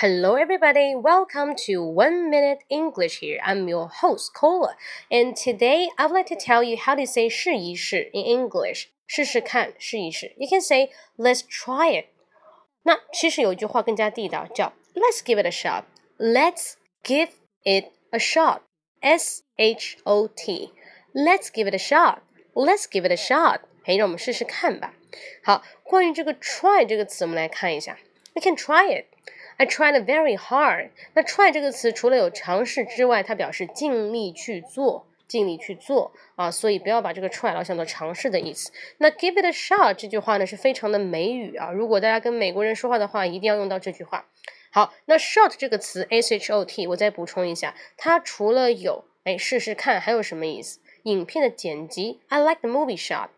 Hello, everybody. Welcome to One Minute English here. I'm your host, Cola. And today I would like to tell you how to say 试一试 in English. 试试看，试一试. You can say, let's try it. 那其实有一句话更加地道，叫 Let's give it a shot. Let's give it a shot. S H O T. Let's give it a shot. Let's give it a shot. 嘿，让我们试试看吧。好，关于这个 try 这个词，我们来看一下。We can try it. I tried very hard。那 try 这个词除了有尝试之外，它表示尽力去做，尽力去做啊，所以不要把这个 try 老想做尝试的意思。那 give it a shot 这句话呢是非常的美语啊，如果大家跟美国人说话的话，一定要用到这句话。好，那 shot 这个词 s h o t，我再补充一下，它除了有哎试试看，还有什么意思？影片的剪辑，I like the movie shot。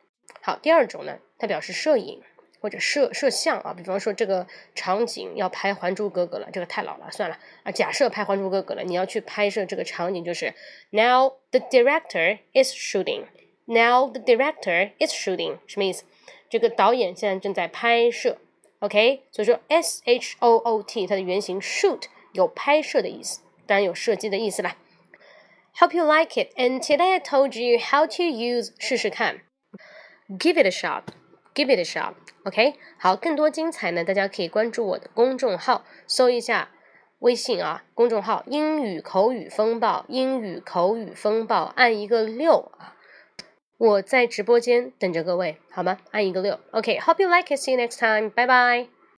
好，第二种呢，它表示摄影。或者摄摄像啊，比方说这个场景要拍《还珠格格》了，这个太老了，算了啊。假设拍《还珠格格》了，你要去拍摄这个场景，就是 Now the director is shooting. Now the director is shooting，什么意思？这个导演现在正在拍摄，OK？所以说 S H O O T 它的原型 shoot 有拍摄的意思，当然有射击的意思啦。Hope you like it, and today I told you how to use 试试看，Give it a shot. Give it a shot, OK？好，更多精彩呢，大家可以关注我的公众号，搜一下微信啊，公众号“英语口语风暴”，英语口语风暴，按一个六啊！我在直播间等着各位，好吗？按一个六，OK？Hope you like it. See you next time. Bye bye.